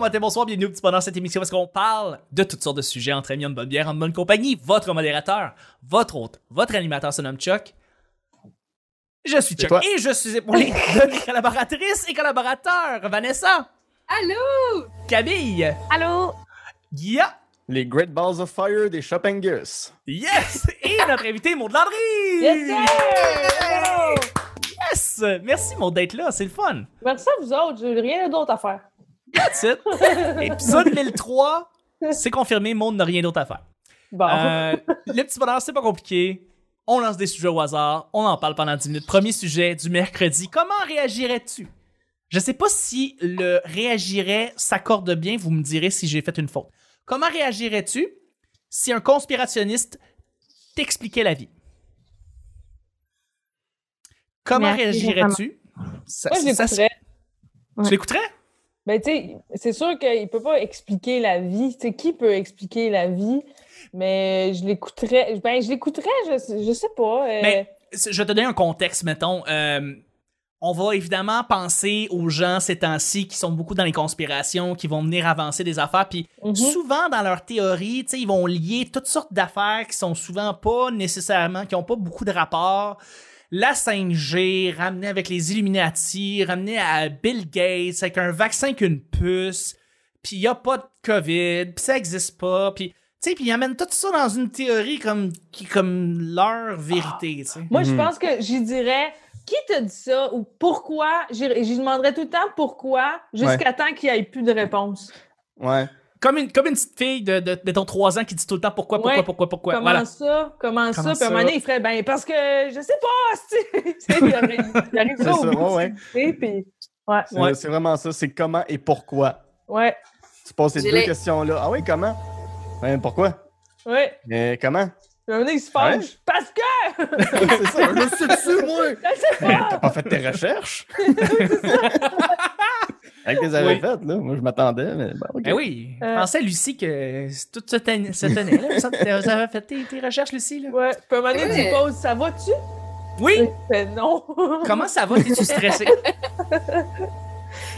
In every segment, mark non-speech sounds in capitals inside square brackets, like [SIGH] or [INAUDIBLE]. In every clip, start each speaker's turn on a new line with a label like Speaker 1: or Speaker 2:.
Speaker 1: bonjour, bon matin, bonsoir, bienvenue au petit bonheur cette émission parce qu'on parle de toutes sortes de sujets entre amis, en bonne bière, en bonne compagnie. Votre modérateur, votre hôte, votre animateur se nomme Chuck. Je suis Chuck
Speaker 2: toi?
Speaker 1: et je suis épaulé de mes collaboratrices et collaborateurs. Vanessa,
Speaker 3: Allô?
Speaker 1: Camille,
Speaker 3: Allô?
Speaker 1: Guilla,
Speaker 2: Les Great Balls of Fire des Shoppingus.
Speaker 1: yes, et notre invité Maud Landry.
Speaker 3: Yes, sir!
Speaker 1: Yes! Merci Maud d'être là, c'est le fun.
Speaker 3: Merci à vous autres, j'ai rien d'autre à faire.
Speaker 1: That's it. Épisode 1003, c'est confirmé, Maud n'a rien d'autre à faire.
Speaker 3: Bon.
Speaker 1: Euh, le petit bonheur, c'est pas compliqué. On lance des sujets au hasard, on en parle pendant 10 minutes. Premier sujet du mercredi. Comment réagirais-tu? Je sais pas si le réagirait s'accorde bien, vous me direz si j'ai fait une faute. Comment réagirais-tu si un conspirationniste t'expliquait la vie? Comment réagirais-tu? Ça-
Speaker 3: je
Speaker 1: ça-. Tu l'écouterais?
Speaker 3: Ben, tu sais, c'est sûr qu'il peut pas expliquer la vie. Tu sais, qui peut expliquer la vie? Mais je l'écouterais. Ben, je l'écouterais, je, je sais pas. euh,
Speaker 1: Mais je vais te donner un contexte, mettons. Euh, on va évidemment penser aux gens ces temps-ci qui sont beaucoup dans les conspirations, qui vont venir avancer des affaires, puis
Speaker 3: mhm.
Speaker 1: souvent dans leur théorie, tu sais, ils vont lier toutes sortes d'affaires qui sont souvent pas nécessairement, qui ont pas beaucoup de rapport. La 5G, ramenée avec les Illuminati, ramenée à Bill Gates, avec un vaccin qu'une puce, puis il y a pas de COVID, puis ça existe pas, puis tu sais, puis ils amènent tout ça dans une théorie comme qui comme leur vérité, tu sais.
Speaker 3: Moi, je
Speaker 2: Mhm.
Speaker 3: pense que j'y dirais qui t'a dit ça ou pourquoi. J'y j'y demanderais tout le temps pourquoi jusqu'à temps qu'il n'y ait plus de réponse?
Speaker 2: Ouais.
Speaker 1: Comme une, comme une petite fille de, de, de ton 3 ans qui dit tout le temps pourquoi, pourquoi,
Speaker 3: Ouais.
Speaker 1: pourquoi, pourquoi.
Speaker 3: Comment
Speaker 1: Voilà.
Speaker 3: ça? Comment, ça?
Speaker 1: Comment
Speaker 3: Puis à un
Speaker 1: ça?
Speaker 3: moment donné, il ferait, ben, parce que je sais pas, [LAUGHS] tu sais. il arrive, il arrive
Speaker 2: C'est
Speaker 3: là au
Speaker 2: ça,
Speaker 3: bout,
Speaker 2: ouais,
Speaker 3: puis
Speaker 2: C'est
Speaker 1: Ouais.
Speaker 2: c'est vraiment ça. C'est comment et pourquoi.
Speaker 3: ouais,
Speaker 2: Tu poses ces
Speaker 4: J'ai
Speaker 2: deux
Speaker 4: les-
Speaker 2: questions-là. Ah oui, comment? Ouais, pourquoi?
Speaker 3: ouais.
Speaker 2: Mais comment?
Speaker 3: Puis à un moment donné, il se fâche. Parce que! [LAUGHS]
Speaker 2: c'est ça. [LAUGHS] Je sais dessus, moi!
Speaker 3: Je sais pas!
Speaker 2: t'as pas fait tes recherches? Avec les avais
Speaker 1: Oui.
Speaker 2: faites, là. Moi, je m'attendais, mais bon, ok.
Speaker 1: Ben oui, je
Speaker 3: Euh.
Speaker 1: pensais, Lucie, que tout se tenait. Se tenait là. Ça, Vous avez fait tes, tes recherches, Lucie? Là?
Speaker 3: Ouais, puis à un moment donné, tu lui
Speaker 4: Ouais.
Speaker 3: poses, ça va-tu?
Speaker 1: Oui!
Speaker 3: Fait non. [LAUGHS]
Speaker 1: Comment ça va? T'es-tu stressé?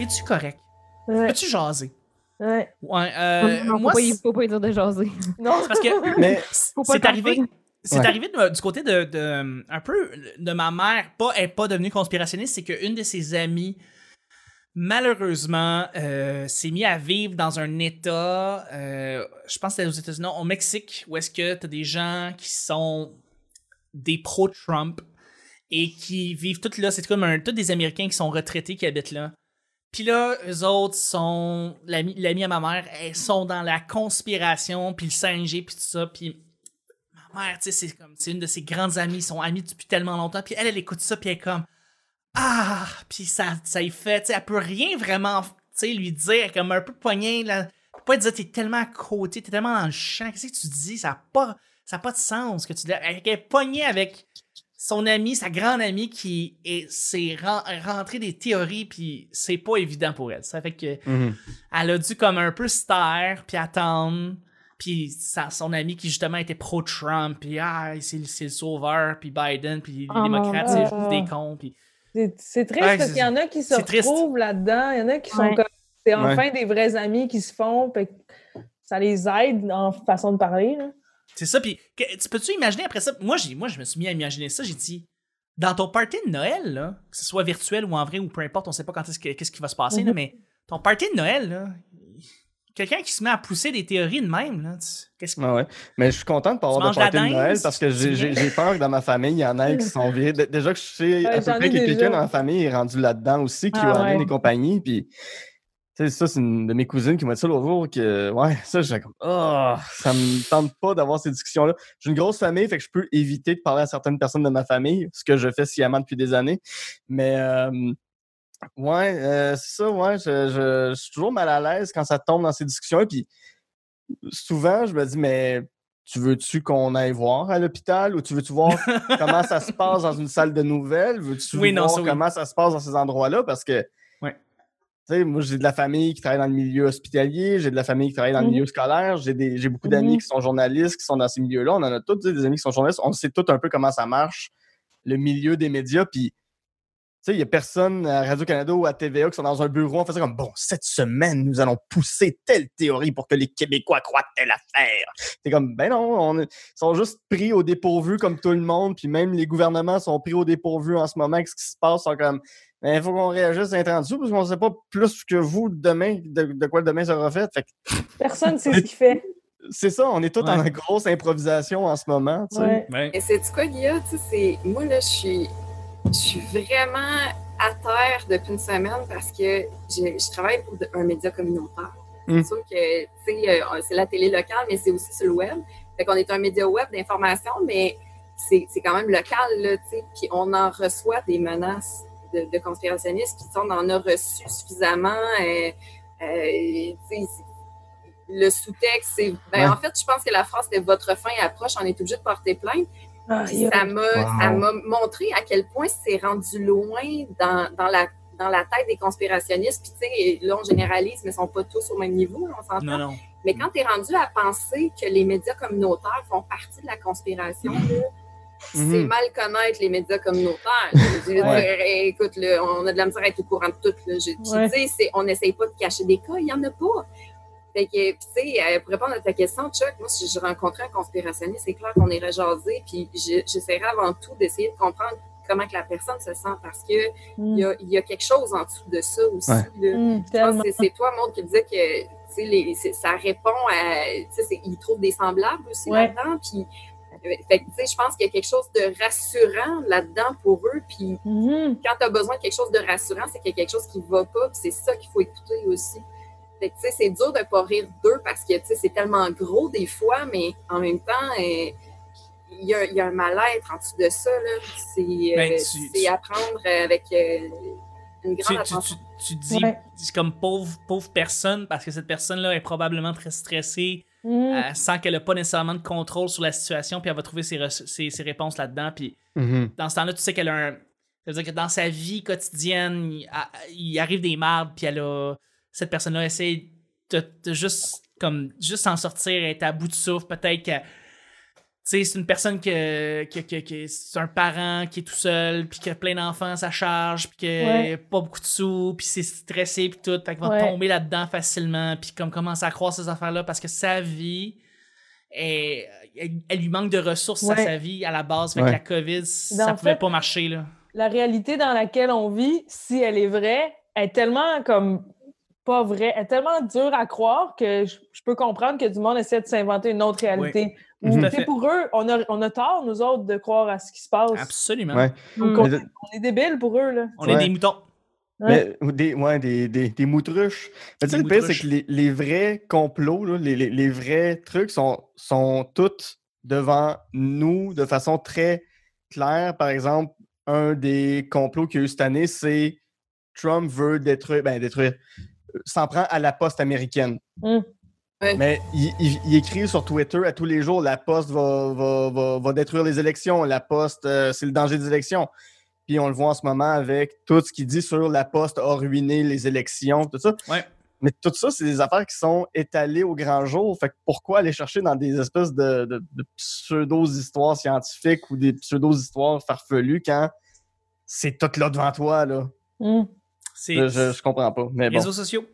Speaker 1: Es-tu correct?
Speaker 3: Ouais,
Speaker 1: Peux-tu jaser?
Speaker 3: ouais.
Speaker 1: Ouais, euh,
Speaker 5: non, faut,
Speaker 1: moi,
Speaker 5: pas, faut pas dire de jaser.
Speaker 3: Non, [LAUGHS]
Speaker 1: parce que
Speaker 2: Mais
Speaker 1: c'est arrivé. C'est
Speaker 2: Ouais.
Speaker 1: arrivé de- du côté de, de- un peu de ma mère, pas elle est pas devenue conspirationniste, c'est qu'une de ses amies malheureusement euh, s'est mis à vivre dans un état, euh, je pense que aux États-Unis, au Mexique, où est-ce que t'as des gens qui sont des pro-Trump et qui vivent tout là, c'est comme un, tous des Américains qui sont retraités qui habitent là. Puis là, eux autres sont, l'ami à ma mère, elles sont dans la conspiration, puis le 5G, puis tout ça, puis ma mère, tu sais, c'est comme, c'est une de ses grandes amies, ils sont amies depuis tellement longtemps, puis elle, elle écoute ça, puis elle est comme, ah, puis ça, ça y fait, tu sais, elle peut rien vraiment, tu sais, lui dire, elle est comme un peu poignée, là, elle peut pas dire, t'es tellement à côté, t'es tellement dans le champ, qu'est-ce que tu dis, ça a pas, ça a pas de sens, que tu dis, elle est poignée avec son amie, sa grande amie, qui est, c'est ren- rentré des théories, puis c'est pas évident pour elle, ça fait que,
Speaker 2: Mhm.
Speaker 1: elle a dû comme un peu se taire, puis attendre. Puis sa- son ami qui justement était pro-Trump, puis ah, c'est le sauveur, puis Biden, puis les
Speaker 5: Oh,
Speaker 1: démocrates, c'est juste des cons. Puis...
Speaker 3: c'est triste
Speaker 1: Ouais,
Speaker 3: parce qu'il y en a qui se retrouvent là-dedans. Il y en a qui sont
Speaker 5: Ouais.
Speaker 3: comme. C'est
Speaker 2: Ouais.
Speaker 3: enfin des vrais amis qui se font. puis ça les aide en façon de parler. Là.
Speaker 1: C'est ça, puis que- tu peux-tu imaginer après ça? Moi, j'ai, moi, je me suis mis à imaginer ça, j'ai dit, dans ton party de Noël, là, que ce soit virtuel ou en vrai ou peu importe, on sait pas quand est-ce que, qu'est-ce qui va se passer, là,
Speaker 3: Mhm.
Speaker 1: mais ton party de Noël, là, quelqu'un qui se met à pousser des théories de même, là, tu- qu'est-ce que...
Speaker 2: Ouais, ouais. Mais je suis content de pas avoir de party de Noël parce que j'ai- peur que dans ma famille, il y en ait qui sont virés. Dé- Déjà que je sais à peu près que quelqu'un dans ma famille est rendu là-dedans aussi, qui
Speaker 3: Ah, ouais.
Speaker 2: des compagnies. Puis, tu sais, ça, c'est une de mes cousines qui m'a dit ça l'autre jour. Que, ouais, ça, j'ai comme, oh, ça me tente pas d'avoir ces discussions-là. J'ai une grosse famille, fait que je peux éviter de parler à certaines personnes de ma famille, ce que je fais sciemment depuis des années. Mais, euh, ouais, euh, c'est ça, ouais, je, je- je suis toujours mal à l'aise quand ça tombe dans ces discussions. Puis, souvent, je me dis, mais tu veux-tu qu'on aille voir à l'hôpital ou tu veux-tu voir comment ça se passe dans une salle de nouvelles? Veux-tu
Speaker 1: Oui, non,
Speaker 2: voir
Speaker 1: ça, oui.
Speaker 2: comment ça se passe dans ces endroits-là? Parce que,
Speaker 1: Ouais.
Speaker 2: tu sais, moi, j'ai de la famille qui travaille dans le milieu hospitalier, j'ai de la famille qui travaille dans le
Speaker 3: Mhm.
Speaker 2: milieu scolaire, j'ai des- j'ai beaucoup d'amis
Speaker 3: Mhm.
Speaker 2: qui sont journalistes, qui sont dans ces milieux-là. On en a tous des amis qui sont journalistes. On sait tout un peu comment ça marche, le milieu des médias. Puis, sais, il n'y a personne à Radio-Canada ou à TVA qui sont dans un bureau en faisant comme bon, cette semaine, nous allons pousser telle théorie pour que les Québécois croient telle affaire. C'est comme ben non, on est- ils sont juste pris au dépourvu comme tout le monde, puis même les gouvernements sont pris au dépourvu en ce moment. avec Ce qui se passe, ils sont comme ben, il faut qu'on réagisse à dessous parce qu'on ne sait pas plus que vous demain de, de quoi demain sera fait. Fait que
Speaker 3: Personne ne sait [LAUGHS] ce qu'il fait.
Speaker 2: c'est ça, on est tous en grosse improvisation en ce moment. tu sais.
Speaker 3: Ouais.
Speaker 1: Ouais.
Speaker 5: Et c'est quoi, Guilla? Tu sais, c'est- moi, là, je suis, je suis vraiment à terre depuis une semaine parce que je, je travaille pour un média communautaire.
Speaker 2: Mm.
Speaker 5: C'est sûr que, euh, c'est la télé locale, mais c'est aussi sur le web. Fait qu'on est un média web d'information, mais c'est c'est quand même local, là, tu sais. Puis on en reçoit des menaces de, de conspirationnistes, puis on en a reçu suffisamment. euh, euh, c'est- le sous-texte, c'est. Ben,
Speaker 2: Ouais.
Speaker 5: En fait, je pense que la phrase c'était votre fin approche, on est obligé de porter plainte.
Speaker 3: Ah,
Speaker 5: Puis ça m'a
Speaker 2: Wow.
Speaker 5: ça m'a montré à quel point c'est rendu loin dans, dans la dans la tête des conspirationnistes. Puis, tu sais, là, on généralise, mais ils sont pas tous au même niveau, on s'entend.
Speaker 1: Non, non.
Speaker 5: Mais quand tu es rendu à penser que les médias communautaires font partie de la conspiration, c'est
Speaker 2: Mhm.
Speaker 5: mal connaître les médias communautaires. [LAUGHS] Je veux
Speaker 2: Ouais.
Speaker 5: dire, écoute, là, on a de la misère à être au courant de tout. Là. Je- puis,
Speaker 3: Ouais.
Speaker 5: tu sais, on n'essaye pas de cacher des cas, il n'y en a pas. Fait que, tu sais, euh, pour répondre à ta question, Chuck, moi, si je rencontrais un conspirationniste, c'est clair qu'on irait jaser, puis je- j'essaierais avant tout d'essayer de comprendre comment que la personne se sent, parce que il y a, y a quelque chose en dessous de ça aussi.
Speaker 2: Ouais.
Speaker 5: là.
Speaker 3: Mm,
Speaker 5: Je pense que c'est- toi, Maud, qui disais que tu sais, les- c'est- ça répond à. tu sais, Ils trouvent des semblables aussi
Speaker 3: Ouais.
Speaker 5: là-dedans. Puis, euh, fait que, tu sais, je pense qu'il y a quelque chose de rassurant là-dedans pour eux. Puis,
Speaker 3: Mhm.
Speaker 5: quand tu as besoin de quelque chose de rassurant, c'est qu'il y a quelque chose qui va pas. C'est ça qu'il faut écouter aussi. C'est dur de ne pas rire d'eux parce que c'est tellement gros des fois, mais en même temps, euh, il y, a, il y a un mal-être en dessous de ça. là. C'est euh,
Speaker 1: Ben, tu-
Speaker 5: c'est
Speaker 1: tu-
Speaker 5: apprendre avec euh, une grande
Speaker 1: tu,
Speaker 5: attention.
Speaker 1: tu, tu dis
Speaker 3: Ouais.
Speaker 1: comme pauvre, pauvre personne parce que cette personne-là est probablement très stressée, elle sent qu'elle n'a pas nécessairement de contrôle sur la situation, puis elle va trouver ses, re- ses, ses réponses là-dedans. Puis
Speaker 2: Mhm.
Speaker 1: dans ce temps-là, tu sais qu'elle a un. C'est-à-dire que dans sa vie quotidienne, il, a- il arrive des mardes, puis elle a. Cette personne-là essaie de, de juste comme juste s'en sortir, être à bout de souffle, peut-être que. Tu sais, c'est une personne que, que, que- que c'est un parent qui est tout seul, puis qui a plein d'enfants à sa charge, puis qui
Speaker 3: Ouais.
Speaker 1: a pas beaucoup de sous, puis c'est stressé, puis tout, fait qu'il va
Speaker 3: Ouais.
Speaker 1: tomber là-dedans facilement, puis comme commencer à croire ces affaires-là, parce que sa vie, est- elle, elle lui manque de ressources à sa vie à la base, que la COVID, ça
Speaker 3: en
Speaker 1: pouvait
Speaker 3: fait,
Speaker 1: pas marcher, là.
Speaker 3: La réalité dans laquelle on vit, si elle est vraie, est tellement comme pas vraie, est tellement dure à croire que je, je peux comprendre que du monde essaie de s'inventer une autre réalité. Ou,
Speaker 1: Tout à
Speaker 3: tu sais,
Speaker 1: fait.
Speaker 3: pour eux, on a, on a tort, nous autres, de croire à ce qui se passe.
Speaker 1: Absolument.
Speaker 2: Ouais.
Speaker 3: Donc,
Speaker 2: Mais
Speaker 3: on, on est débiles pour eux. Là.
Speaker 1: On est des moutons.
Speaker 3: Ouais.
Speaker 2: Mais, des, ouais, des, des, des moutruches. Mais tu sais, le pire, c'est que les, les vrais complots, là, les, les, les vrais trucs sont, sont tous devant nous de façon très claire. Par exemple, un des complots qu'il y a eu cette année, c'est Trump veut détruire, ben détruire, s'en prend à la poste américaine.
Speaker 3: Mm.
Speaker 5: Ouais.
Speaker 2: Mais il, il- il écrit sur Twitter à tous les jours la poste va, va, va, va détruire les élections, la poste, euh, c'est le danger des élections. Puis on le voit en ce moment avec tout ce qu'il dit sur la poste a ruiné les élections, tout ça.
Speaker 1: Ouais.
Speaker 2: Mais tout ça, c'est des affaires qui sont étalées au grand jour. Fait que pourquoi aller chercher dans des espèces de, de, de pseudo-histoires scientifiques ou des pseudo-histoires farfelues quand c'est tout là devant toi, là?
Speaker 3: Mm.
Speaker 2: Je, je, je comprends pas. Mais bon.
Speaker 1: réseaux sociaux.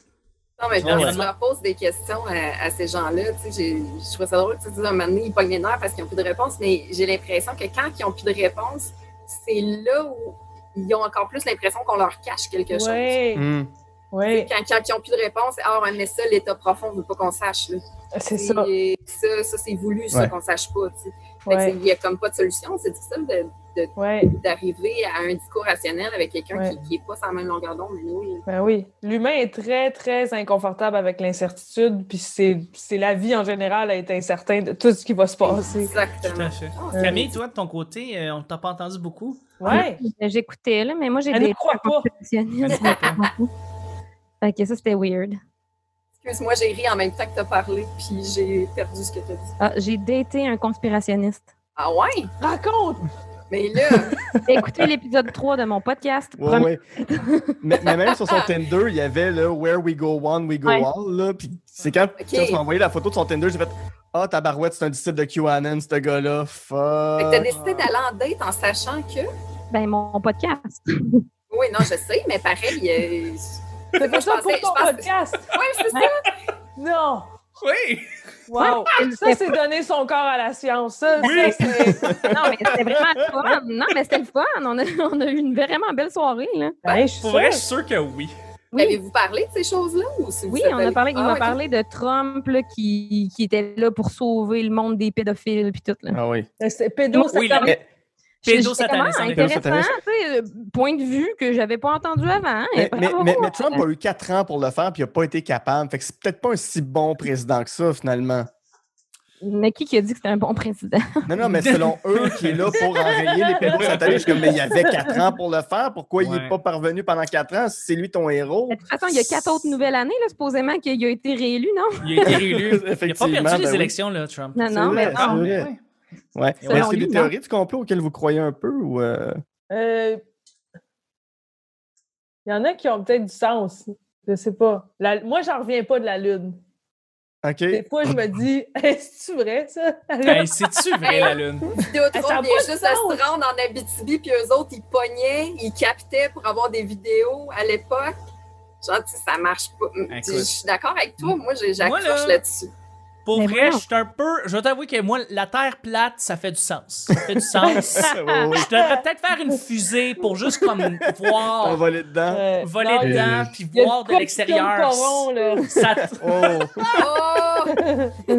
Speaker 5: Non, mais quand
Speaker 1: ouais.
Speaker 5: tu leur poses des questions à, à ces gens-là, tu sais, j'ai- je trouve ça drôle que tu dises un moment donné, ils pognent les nerfs parce qu'ils n'ont plus de réponse, mais j'ai l'impression que quand ils n'ont plus de réponse, c'est là où ils ont encore plus l'impression qu'on leur cache quelque chose.
Speaker 3: Ouais.
Speaker 2: Hmm.
Speaker 3: Ouais.
Speaker 5: Quand, quand ils n'ont plus de réponse, ah, mais ça, l'état profond ne veut pas qu'on sache. Là.
Speaker 3: C'est ça.
Speaker 5: Et ça, ça c'est voulu, ça,
Speaker 2: Ouais.
Speaker 5: qu'on ne sache pas. Il n'y a comme pas de solution. C'est difficile de- de-
Speaker 3: Ouais.
Speaker 5: d'arriver à un discours rationnel avec quelqu'un
Speaker 3: Ouais.
Speaker 5: qui n'est pas sur la même longueur d'onde. mais oui.
Speaker 3: Ben oui. L'humain est très, très inconfortable avec l'incertitude, puis c'est c'est la vie en général à être incertain de tout ce qui va se passer.
Speaker 5: Exactement. Ah,
Speaker 1: Camille, toi, de ton côté, euh, on t'a pas entendu beaucoup.
Speaker 3: Ouais.
Speaker 4: J'écoutais, là, mais moi, j'ai
Speaker 3: Elle ne
Speaker 4: des
Speaker 3: croit pas. [LAUGHS]
Speaker 4: Fait que ça, c'était weird.
Speaker 5: Excuse-moi, j'ai ri en même temps que tu as parlé, puis j'ai perdu ce que tu as dit.
Speaker 4: Ah, j'ai daté un conspirationniste.
Speaker 5: Ah ouais?
Speaker 3: Raconte!
Speaker 5: Mais là, [LAUGHS]
Speaker 4: Écoutez l'épisode 3 de mon podcast.
Speaker 2: Ouais,
Speaker 4: Premier-
Speaker 2: ouais. mais, mais même sur son Tinder, il y avait le Where we go one, we go
Speaker 4: Ouais.
Speaker 2: all. Là, puis c'est quand, tu m'as envoyé la photo de son Tinder, j'ai fait Ah, tabarouette, c'est un disciple de QAnon, ce gars-là.
Speaker 5: fait que t'as
Speaker 2: Fuck.
Speaker 5: décidé d'aller en date en sachant que?
Speaker 4: Ben, mon podcast. [LAUGHS]
Speaker 5: Oui, non, je sais, mais pareil. euh,
Speaker 3: C'est pas ça
Speaker 5: Je
Speaker 3: pour ton podcast.
Speaker 5: Oui, c'est ça. [LAUGHS]
Speaker 3: Non.
Speaker 1: Oui!
Speaker 3: Wow. Ça, c'est donner son corps à la science. Ça,
Speaker 1: Oui.
Speaker 3: ça, c'est... [LAUGHS]
Speaker 4: Non, mais c'était vraiment le fun. Non, mais c'était le fun. On a, on a eu une vraiment belle soirée, là.
Speaker 3: Ben, je suis
Speaker 1: Pour vrai, je suis sûr que oui.
Speaker 4: Oui.
Speaker 5: Avez-vous parlé de ces choses-là? Ou si vous
Speaker 4: Oui, on a parlé, il
Speaker 5: Ah,
Speaker 4: m'a
Speaker 5: ok.
Speaker 4: parlé de Trump là, qui, qui était là pour sauver le monde des pédophiles puis tout. Là.
Speaker 2: Ah oui.
Speaker 3: C'est pédo,
Speaker 1: Oui,
Speaker 3: ça
Speaker 1: le-
Speaker 2: Mais-
Speaker 1: Pédosataniste, effet.
Speaker 4: intéressant, euh, point de vue que j'avais pas entendu avant. hein,
Speaker 2: Mais, mais-
Speaker 4: bravo.
Speaker 2: mais- mais Trump a eu quatre ans pour le faire, puis il n'a pas été capable. Fait que c'est peut-être pas un si bon président que ça, finalement.
Speaker 4: Mais qui qui a dit que c'était un bon président?
Speaker 2: Non, non, mais selon [LAUGHS] eux, qui est là pour enrayer les pédosatanistes, je suis comme, mais il y avait quatre ans pour le faire. Pourquoi il n'est pas parvenu pendant quatre ans? Si c'est lui ton héros?
Speaker 4: De toute façon, il y a quatre autres nouvelles années, là, supposément qu'il a été réélu, non?
Speaker 1: Il a été réélu. [LAUGHS] Il n'a pas perdu les
Speaker 2: ben oui.
Speaker 1: élections, là, Trump.
Speaker 4: Non, non,
Speaker 2: vrai,
Speaker 4: mais non.
Speaker 1: Ouais.
Speaker 2: Est-ce qu'il y a
Speaker 4: lui,
Speaker 2: des
Speaker 4: non.
Speaker 2: théories du complot auxquelles vous croyez un peu? Ou euh,
Speaker 3: Euh, Il y en a qui ont peut-être du sens. Je sais pas. La- Moi, j'en reviens pas de la Lune.
Speaker 2: OK.
Speaker 3: Des fois, je me dis, [LAUGHS] [LAUGHS] est-ce vrai, ça?
Speaker 1: Hey, c'est-tu vrai, la Lune? [LAUGHS]
Speaker 5: Vidéotron
Speaker 3: a
Speaker 5: vient juste à se rendre en Abitibi, puis eux autres, ils pognaient, ils captaient pour avoir des vidéos à l'époque. Genre, tu sais, ça marche pas. Je je suis d'accord avec toi. Moi, j'accroche
Speaker 1: là-
Speaker 5: là-dessus.
Speaker 1: Pour
Speaker 4: Mais
Speaker 1: vrai, je suis un peu. Je vais t'avouer que moi, la Terre plate, ça fait du sens. Ça fait du [LAUGHS] sens. Je devrais peut-être faire une fusée pour juste comme
Speaker 2: On
Speaker 1: voir,
Speaker 2: va aller dedans.
Speaker 3: Euh,
Speaker 1: voler
Speaker 3: non,
Speaker 1: dedans, puis voir
Speaker 3: de
Speaker 1: l'extérieur. Ça
Speaker 2: Oh!
Speaker 5: Oh! [LAUGHS]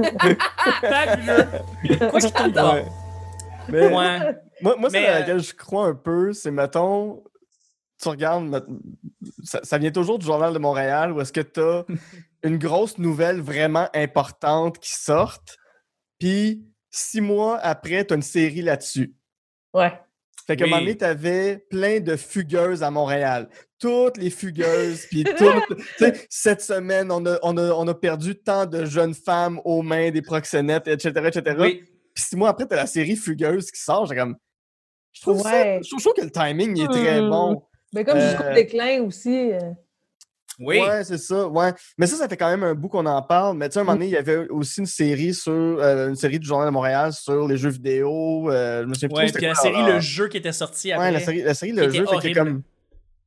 Speaker 1: fabuleux. Quoi qui tombe.
Speaker 2: Ouais. Mais
Speaker 1: Ouais.
Speaker 2: moi, moi c'est à
Speaker 1: euh,
Speaker 2: laquelle je crois un peu, c'est, mettons, tu regardes, ça, ça vient toujours du Journal de Montréal, où est-ce que tu as [LAUGHS] une grosse nouvelle vraiment importante qui sort, puis six mois après, tu as une série là-dessus.
Speaker 3: Ouais.
Speaker 2: Fait un
Speaker 1: Oui.
Speaker 2: donné, t'avais plein de fugueuses à Montréal. Toutes les fugueuses, puis [LAUGHS] toutes. tu sais, cette semaine, on a, on, a, on a perdu tant de jeunes femmes aux mains des proxénètes, etc., etc.
Speaker 1: Oui.
Speaker 2: Puis six mois après, t'as la série Fugueuse qui sort. J'ai comme. Je trouve, ça-
Speaker 3: Ouais.
Speaker 2: je trouve- je trouve que le timing il est très
Speaker 4: Hmm.
Speaker 2: bon.
Speaker 3: Mais comme
Speaker 2: Euh,
Speaker 3: jusqu'au déclin aussi. euh,
Speaker 1: Oui.
Speaker 2: Ouais, c'est ça. Ouais. Mais ça, ça fait quand même un bout qu'on en parle. Mais tu sais, à un moment donné, il y avait aussi une série sur euh, une série du Journal de Montréal sur les jeux vidéo. euh, je me souviens plus
Speaker 1: Ouais,
Speaker 2: c'était
Speaker 1: puis la
Speaker 2: quoi,
Speaker 1: série, le jeu qui était sorti après.
Speaker 2: Ouais, la série, la série le jeu,
Speaker 1: horrible.
Speaker 2: comme.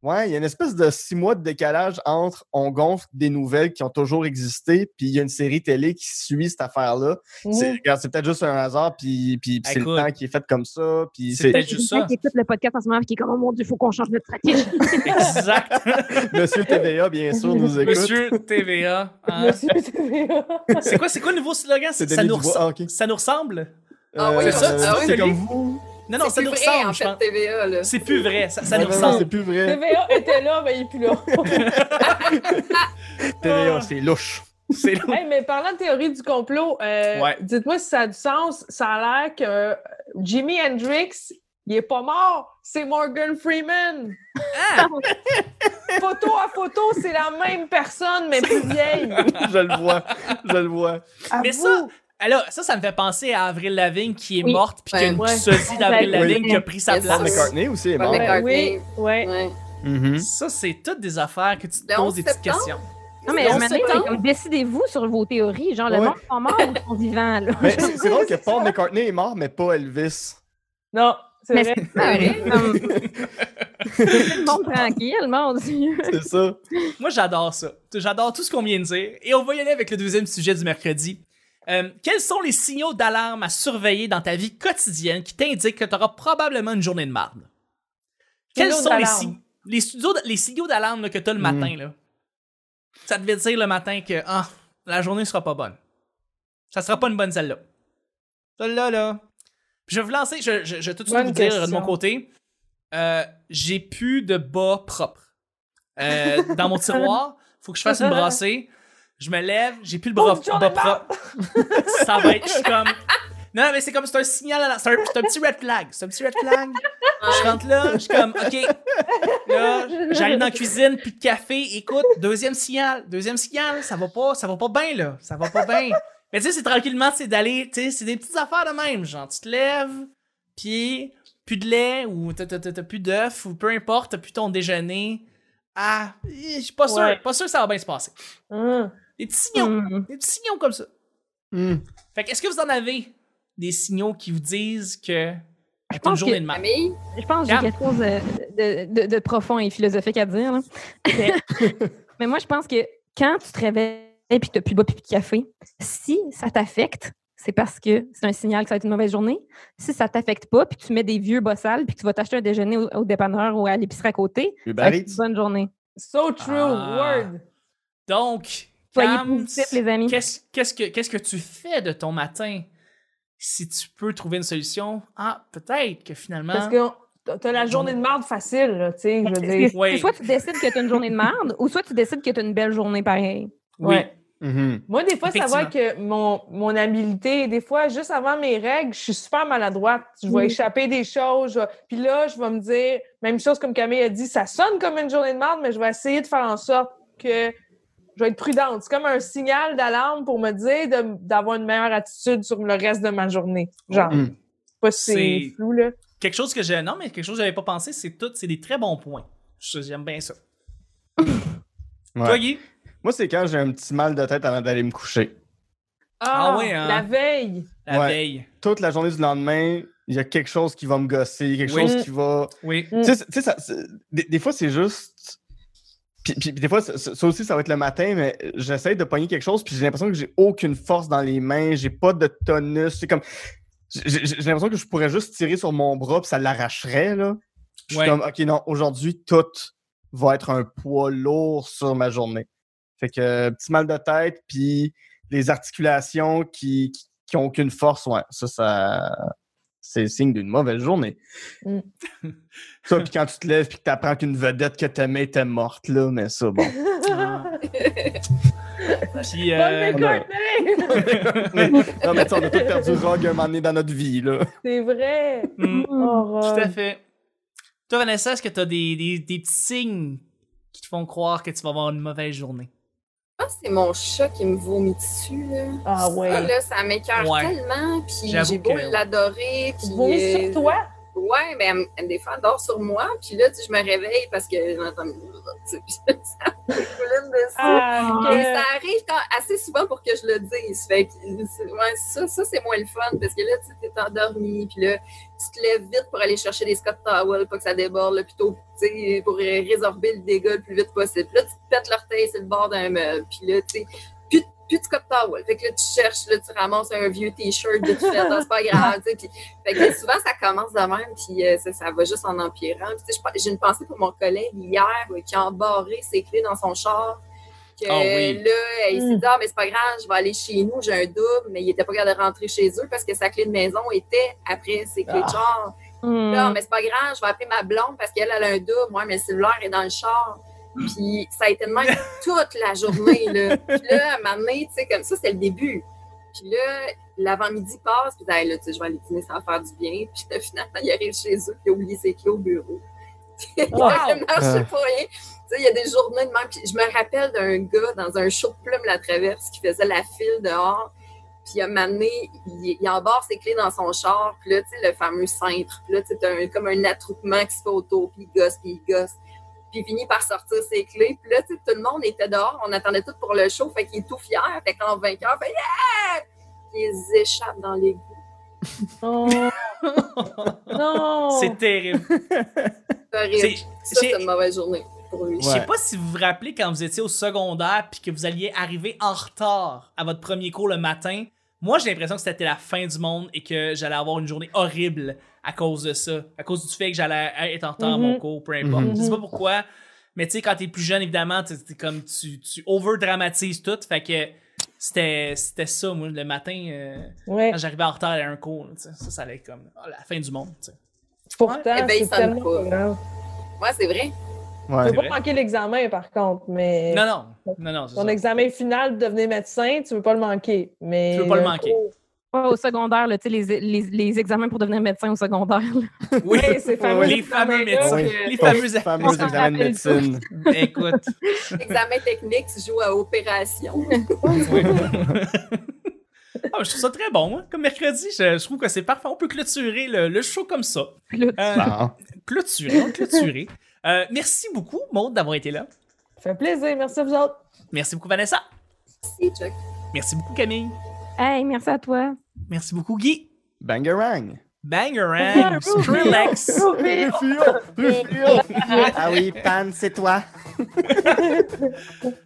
Speaker 2: Ouais, il y a une espèce de six mois de décalage entre on gonfle des nouvelles qui ont toujours existé, puis il y a une série télé qui suit cette affaire-là. C'est,
Speaker 3: mhm.
Speaker 2: regarde, c'est peut-être juste un hasard, puis, puis, puis c'est le temps qui est fait comme ça. Puis
Speaker 1: c'est
Speaker 2: c'est
Speaker 1: peut-être juste ça.
Speaker 4: qui écoute le podcast en ce moment qui est comme, oh mon Dieu, il faut qu'on change notre stratégie. [LAUGHS]
Speaker 1: Exact. [LAUGHS]
Speaker 2: Monsieur TVA, bien sûr, nous écoute.
Speaker 1: Monsieur TVA. hein.
Speaker 3: Monsieur TVA.
Speaker 1: C'est quoi, c'est quoi le nouveau slogan?
Speaker 2: C'est
Speaker 1: ça, nous res-
Speaker 2: Ah, ok.
Speaker 1: ça nous ressemble?
Speaker 5: Ah oui,
Speaker 2: Euh,
Speaker 1: c'est ça,
Speaker 2: euh,
Speaker 1: ah oui,
Speaker 2: c'est comme vous.
Speaker 1: Non, non,
Speaker 5: C'est
Speaker 1: ça
Speaker 5: plus
Speaker 1: nous
Speaker 5: vrai,
Speaker 1: ressemble,
Speaker 5: en fait. TVA, là.
Speaker 1: C'est plus vrai, ça, nous
Speaker 2: non, non,
Speaker 1: ressemble.
Speaker 2: c'est plus vrai.
Speaker 3: TVA était là, mais il n'est plus là. [LAUGHS]
Speaker 2: TVA, c'est louche.
Speaker 1: C'est long.
Speaker 3: Hey, mais parlant de théorie du complot, euh,
Speaker 1: Ouais.
Speaker 3: dites-moi si ça a du sens. Ça a l'air que Jimi Hendrix, il est pas mort, c'est Morgan Freeman.
Speaker 1: Ah! [LAUGHS]
Speaker 3: Photo à photo, c'est la même personne, mais plus vieille. [LAUGHS]
Speaker 2: je le vois. Je le vois.
Speaker 1: Mais ça, alors, ça, ça me fait penser à Avril Lavigne qui est
Speaker 4: Oui.
Speaker 1: morte, puis qu'il y a une
Speaker 3: Ouais.
Speaker 1: sosie d'Avril. Lavigne qui a pris sa place.
Speaker 5: sir.
Speaker 2: McCartney aussi est
Speaker 5: Paul
Speaker 2: mort.
Speaker 3: Oui, ouais.
Speaker 5: Ouais.
Speaker 2: Mhm.
Speaker 1: Ça, c'est toutes des affaires que tu te
Speaker 5: Le
Speaker 1: poses
Speaker 5: 11
Speaker 1: des petites questions.
Speaker 4: Non, mais maintenant, décidez-vous sur vos théories. Genre, le
Speaker 2: Ouais.
Speaker 4: monde sont morts ou sont vivants,
Speaker 2: c'est drôle que Paul McCartney est mort, mais pas Elvis.
Speaker 3: Non, c'est
Speaker 4: Mais
Speaker 3: vrai.
Speaker 4: c'est vrai. [LAUGHS] Comme... le monde tranquille, mon Dieu.
Speaker 2: C'est ça.
Speaker 1: Moi, j'adore ça. J'adore tout ce qu'on vient de dire. Et on va y aller avec le deuxième sujet du mercredi. Euh, quels sont les signaux d'alarme à surveiller dans ta vie quotidienne qui t'indiquent que tu auras probablement une journée de marde? Quels sont les, si- les, studios- les signaux d'alarme que tu as le
Speaker 2: Mm.
Speaker 1: matin? Là? Ça devait dire le matin que ah, la journée sera pas bonne. Ça sera pas une bonne celle-là. Celle-là, là. Je vais vous lancer, je, je, je vais tout de suite vous dire de mon côté. euh, j'ai plus de bas propres. Euh, dans mon [LAUGHS] tiroir, faut que je fasse une brassée. Je me lève, j'ai plus le bras,
Speaker 3: Oh,
Speaker 1: propre. [LAUGHS] Ça va être, je suis comme. Non, mais c'est comme, c'est un signal, à la- c'est un, c'est un petit red flag. C'est un petit red flag. Je rentre là, je suis comme, OK. Là, j'arrive dans la cuisine, plus de café. Écoute, deuxième signal, deuxième signal, ça va pas, ça va pas bien, là. Ça va pas bien. Mais tu sais, c'est tranquillement, c'est d'aller, tu sais, c'est des petites affaires de même. Genre, tu te lèves, puis plus de lait, ou t'as, t'as- t'as- t'as plus d'œufs, ou peu importe, t'as plus ton déjeuner. Ah, je suis pas sûr,
Speaker 3: Ouais.
Speaker 1: pas sûr que ça va bien se passer.
Speaker 3: Hum.
Speaker 1: Des petits signaux,
Speaker 4: Hmm.
Speaker 1: des petits signaux comme ça.
Speaker 2: Hmm.
Speaker 1: Fait que, est-ce que vous en avez des signaux qui vous disent que
Speaker 4: Je pense que-
Speaker 1: de marde.
Speaker 5: Camille,
Speaker 4: Je pense que j'ai quelque chose de, de- de- de profond et philosophique à dire. là. [LAUGHS] Mais moi, je pense que quand tu te réveilles et que tu n'as plus de puis de café, si ça t'affecte, c'est parce que c'est un signal que ça va être une mauvaise journée. Si ça t'affecte pas, puis que tu mets des vieux bossales, puis que tu vas t'acheter un déjeuner au, au dépanneur ou à l'épicerie à côté, ça va être une bonne journée.
Speaker 3: So true,
Speaker 1: Ah.
Speaker 3: word.
Speaker 1: Donc,
Speaker 4: Soyez
Speaker 1: Cam,
Speaker 4: positifs, les amis.
Speaker 1: Qu'est-ce que, qu'est-ce que tu fais de ton matin? Si tu peux trouver une solution, ah, peut-être que finalement.
Speaker 3: Parce que t'as- la journée de marde facile, là, tu sais, je veux [LAUGHS] dire.
Speaker 4: Soit tu décides que tu as une journée de merde, ou soit tu décides que tu as une belle journée pareil.
Speaker 1: Oui.
Speaker 3: Ouais.
Speaker 2: Mhm.
Speaker 3: Moi, des fois, ça va que mon, mon habileté, des fois, juste avant mes règles, je suis super maladroite. Je vais
Speaker 4: Mm.
Speaker 3: échapper des choses. vais- Puis là, je vais me dire, même chose comme Camille a dit, ça sonne comme une journée de merde, mais je vais essayer de faire en sorte que je vais être prudente. C'est comme un signal d'alarme pour me dire de- d'avoir une meilleure attitude sur le reste de ma journée. Genre,
Speaker 2: Mm.
Speaker 3: pas si c'est flou, là.
Speaker 1: Quelque chose que j'ai. Non, mais quelque chose que j'avais pas pensé, c'est tout. C'est des très bons points. J'aime bien ça. [LAUGHS]
Speaker 2: Ouais.
Speaker 1: Toi, Guy?
Speaker 2: Moi, c'est quand j'ai un petit mal de tête avant d'aller me coucher.
Speaker 1: Ah ouais, hein?
Speaker 3: La veille.
Speaker 1: La
Speaker 2: Ouais.
Speaker 1: veille.
Speaker 2: Toute la journée du lendemain, il y a quelque chose qui va me gosser, quelque
Speaker 1: Oui.
Speaker 2: chose qui va.
Speaker 1: Oui.
Speaker 3: Mm.
Speaker 2: Tu sais, c'est- tu sais, ça- c'est- des, des fois, c'est juste. Puis, puis- puis des fois, ça, ça aussi, ça va être le matin, mais j'essaie de pogner quelque chose, puis j'ai l'impression que j'ai aucune force dans les mains, j'ai pas de tonus. C'est comme. J'ai l'impression que je pourrais juste tirer sur mon bras, puis ça l'arracherait, là. Je suis
Speaker 1: Ouais.
Speaker 2: comme, OK, non, aujourd'hui, tout va être un poids lourd sur ma journée. Fait que, petit mal de tête, puis les articulations qui, qui, qui ont aucune force, ouais, ça, ça. C'est signe d'une mauvaise journée.
Speaker 3: Mm. [LAUGHS]
Speaker 2: Ça, puis quand tu te lèves, puis que tu apprends qu'une vedette que t'aimais était morte, là, mais ça, bon.
Speaker 1: Ah. Puis,
Speaker 3: Paul
Speaker 1: euh,
Speaker 3: McCartney! [LAUGHS]
Speaker 2: non, mais tu sais, on a tous perdu Rogue un moment donné dans notre vie, là.
Speaker 3: C'est vrai.
Speaker 1: mm,
Speaker 3: Oh,
Speaker 1: tout à fait. Toi, Vanessa, est-ce que tu as des, des, des petits signes qui te font croire que tu vas avoir une mauvaise journée?
Speaker 5: Je pense que c'est mon chat qui me vomit dessus. Là.
Speaker 3: Ah ouais.
Speaker 5: Ça, là, ça m'écœure
Speaker 1: Ouais.
Speaker 5: tellement. Puis j'ai beau
Speaker 1: que-
Speaker 5: l'adorer. Puis,
Speaker 3: Tu vomis
Speaker 5: euh,
Speaker 3: sur toi?
Speaker 5: Ouais, mais des fois, elle dort sur moi. Puis là, je me réveille parce que j'entends. [LAUGHS]
Speaker 3: Ah, que-
Speaker 5: ça arrive quand- assez souvent pour que je le dise. Fait que, c'est- ouais, ça, ça c'est moins le fun parce que là, tu es endormi, puis là, tu te lèves vite pour aller chercher des Scott Towel, pas que ça déborde, là, plutôt, tu sais, pour résorber le dégât le plus vite possible. Là, tu te pètes l'orteil sur le bord d'un meuble, puis là, tu sais, plus, de- Scott Towel. Fait que là, tu cherches, là, tu ramasses un vieux T-shirt de Ah, c'est pas grave, [LAUGHS] tu sais. puis- Fait que souvent, ça commence de même, puis euh, ça, ça va juste en empirant. J'ai une pensée pour mon collègue hier euh, qui a embarré ses clés dans son char. Que
Speaker 1: Ah oui.
Speaker 5: là, il s'est dit, ah, mais c'est pas grave, je vais aller chez nous, j'ai un double, mais il était pas capable de rentrer chez eux parce que sa clé de maison était après ses clés de
Speaker 3: Ah.
Speaker 5: char.
Speaker 4: Hmm.
Speaker 5: Là, mais c'est pas grave, je vais appeler ma blonde parce qu'elle elle a un double, moi, mais le cellulaire est dans le char. Puis ça a été de même toute la journée. Là. [LAUGHS] Puis là, à un moment donné, tu sais, comme ça, c'est le début. Puis là, l'avant-midi passe, puis hey, là, tu sais, je vais aller dîner, ça va faire du bien. Puis là, finalement, il arrive chez eux, puis il a oublié ses clés au bureau. [LAUGHS] il
Speaker 3: Wow!
Speaker 5: a marché pour rien. Tu sais, il y a des journées de même. Puis je me rappelle d'un gars dans un show de plume la traverse qui faisait la file dehors. Puis à un moment donné, il, il embarque ses clés dans son char. Puis là, tu sais, le fameux cintre. Puis là, tu sais, un- comme un attroupement qui se fait autour. Puis il gosse, puis il gosse. Puis il finit par sortir ses clés. Puis là, tu sais, tout le monde était dehors. On attendait tout pour le show. Fait qu'il est tout fier. Fait qu'en vainqueur, fait Yeah! Puis ils échappent dans l'égout. [LAUGHS]
Speaker 3: Oh. non!
Speaker 1: C'est terrible.
Speaker 5: C'est horrible.
Speaker 1: C'est-
Speaker 5: une mauvaise journée pour lui.
Speaker 1: Je sais
Speaker 2: Ouais.
Speaker 1: pas si vous vous rappelez quand vous étiez au secondaire puis que vous alliez arriver en retard à votre premier cours le matin. Moi, j'ai l'impression que c'était la fin du monde et que j'allais avoir une journée horrible à cause de ça. À cause du fait que j'allais être en retard à mon
Speaker 3: Mhm.
Speaker 1: cours, peu importe.
Speaker 2: Mhm.
Speaker 1: Je sais pas pourquoi. Mais tu sais, quand t'es plus jeune, évidemment, t'es comme tu, tu over-dramatises tout. Fait que c'était c'était ça, moi, le matin, euh,
Speaker 3: Ouais.
Speaker 1: quand j'arrivais en retard à un cours. Ça, ça allait être comme oh, la fin du monde. tu sais.
Speaker 3: Pourtant,
Speaker 5: Eh ben,
Speaker 3: c'est tellement
Speaker 5: pas.
Speaker 3: pas grave.
Speaker 5: Ouais, c'est vrai.
Speaker 2: Ouais.
Speaker 3: Tu
Speaker 1: C'est
Speaker 3: peux
Speaker 1: vrai.
Speaker 3: pas manquer l'examen, par contre, mais
Speaker 1: Non, non. Non, non, c'est
Speaker 3: ton
Speaker 1: ça.
Speaker 3: examen final de devenir médecin, tu veux pas le manquer. Mais
Speaker 1: Tu veux pas le
Speaker 3: le
Speaker 1: manquer.
Speaker 3: cours-
Speaker 4: Ouais, au secondaire, là, tu sais, les, les, les examens pour devenir médecin au secondaire. là. [LAUGHS]
Speaker 1: Oui,
Speaker 3: c'est fameux
Speaker 1: les fameux médecins. Les fameux
Speaker 2: fameux examens de médecine. [LAUGHS]
Speaker 1: Écoute.
Speaker 5: Examen technique, tu joues à opération.
Speaker 1: Oui. Ah, je trouve ça très bon, moi. Comme mercredi, je, je trouve que c'est parfait. On peut clôturer le, le show comme ça. Euh, clôturer, on clôturer. [LAUGHS] Euh, merci beaucoup, Maud, d'avoir été là.
Speaker 3: Ça fait plaisir. Merci à vous autres.
Speaker 1: Merci beaucoup, Vanessa.
Speaker 5: Si, Chuck.
Speaker 1: Merci beaucoup, Camille.
Speaker 4: Hey, merci à toi.
Speaker 1: Merci beaucoup, Guy.
Speaker 2: Bangarang.
Speaker 1: Bangarang, Skrillex.
Speaker 2: Ah oui, Pan, c'est toi.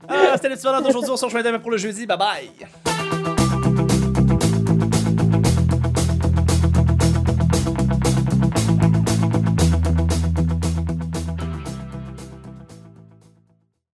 Speaker 1: Ah, [LAUGHS] c'était l'épisode d'aujourd'hui. On se rejoint demain pour le jeudi. Bye bye.